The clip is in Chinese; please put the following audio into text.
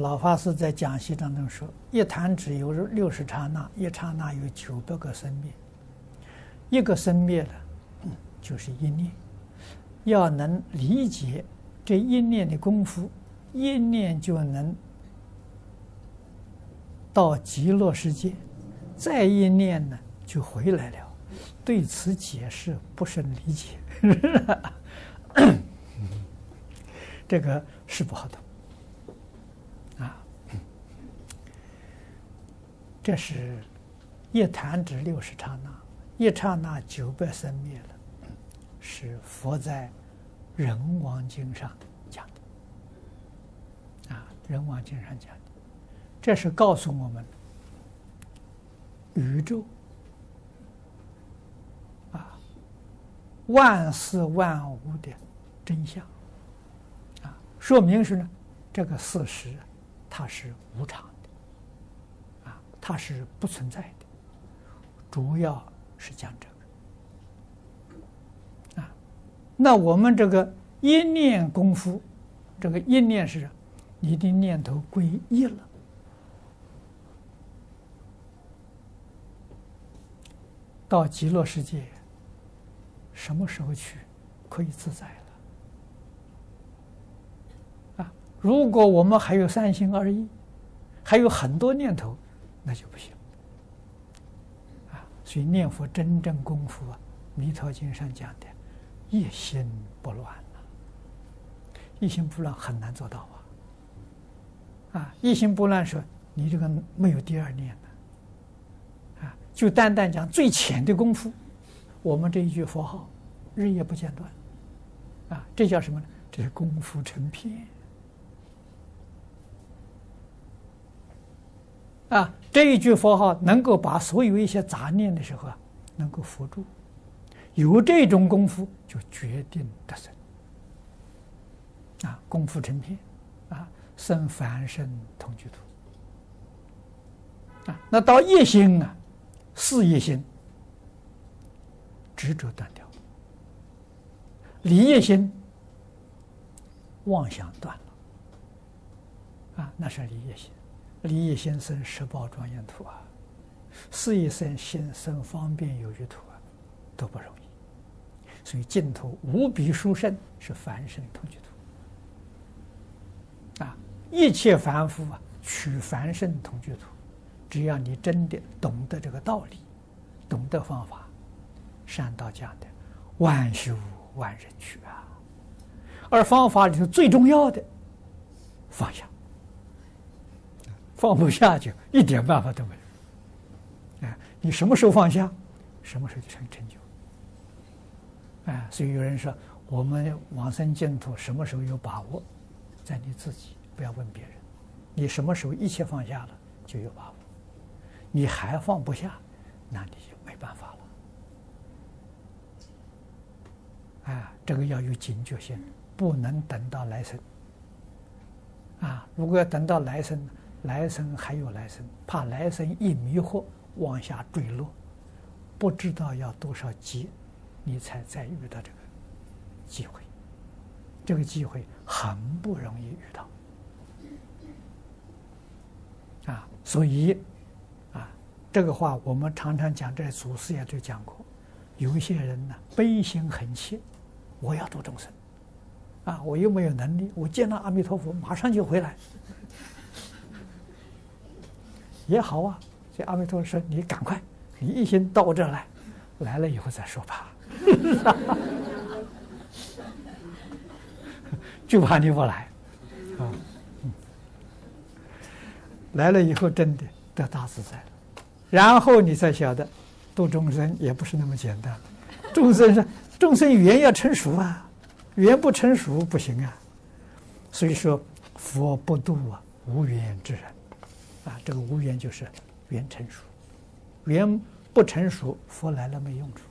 老法师在讲席当中说：“一弹指有六十刹那，一刹那有九百个生灭，一个生灭了，就是一念。要能理解这一念的功夫，一念就能到极乐世界，再一念呢就回来了。对此解释不甚理解，这个是不好懂。”这是一弹指六十刹那，一刹那九百生灭了，是佛在《人王经》上讲的。啊，《人王经》上讲的，这是告诉我们宇宙啊，万事万物的真相。啊，说明是呢，这个事实它是无常。它是不存在的，主要是讲这个啊。那我们这个一念功夫，这个一念是你的念头归一了，到极乐世界，什么时候去可以自在了啊？如果我们还有三心二意，还有很多念头。那就不行啊！所以念佛真正功夫啊，《弥陀经》上讲的“一心不乱”呐，一心不乱很难做到啊！啊，一心不乱说你这个没有第二念了啊！就单单讲最浅的功夫，我们这一句佛号日夜不间断啊，这叫什么呢？这是功夫成片。啊，这一句佛号能够把所有一些杂念的时候啊，能够扶住，有这种功夫就决定得生。啊，功夫成片，啊，生凡圣同居土。啊，那到一心啊，事一心，执着断掉，离一心，妄想断了。啊，那是离一心。离一心生十宝庄严土啊，事一心生方便有余土啊，都不容易。所以净土无比殊胜，是凡圣同居土啊。一切凡夫啊，取凡圣同居土，只要你真的懂得这个道理，懂得方法，善道讲的，万修万人去啊。而方法里头最重要的，放下。放不下就一点办法都没有，哎，你什么时候放下，什么时候就成成就。哎，所以有人说，我们往生净土什么时候有把握，在你自己，不要问别人。你什么时候一切放下了，就有把握。你还放不下，那你就没办法了。啊，这个要有警觉性，不能等到来生。啊，如果要等到来生。来生还有来生，怕来生一迷惑往下坠落，不知道要多少劫，你才再遇到这个机会。这个机会很不容易遇到，啊，所以啊，这个话我们常常讲，这祖师爷都讲过，有一些人呢，悲心很切，我要度众生，啊，我又没有能力，我见到阿弥陀佛马上就回来。也好啊，这阿弥陀佛说：“你赶快，你一心到我这来，来了以后再说吧。”就怕你不来，啊，来了以后真的得大自在了。然后你才晓得，度众生也不是那么简单。众生是众生缘要成熟啊，缘不成熟不行啊。所以说，佛不度啊无缘之人。啊，这个无缘就是缘成熟，缘不成熟，佛来了没用处。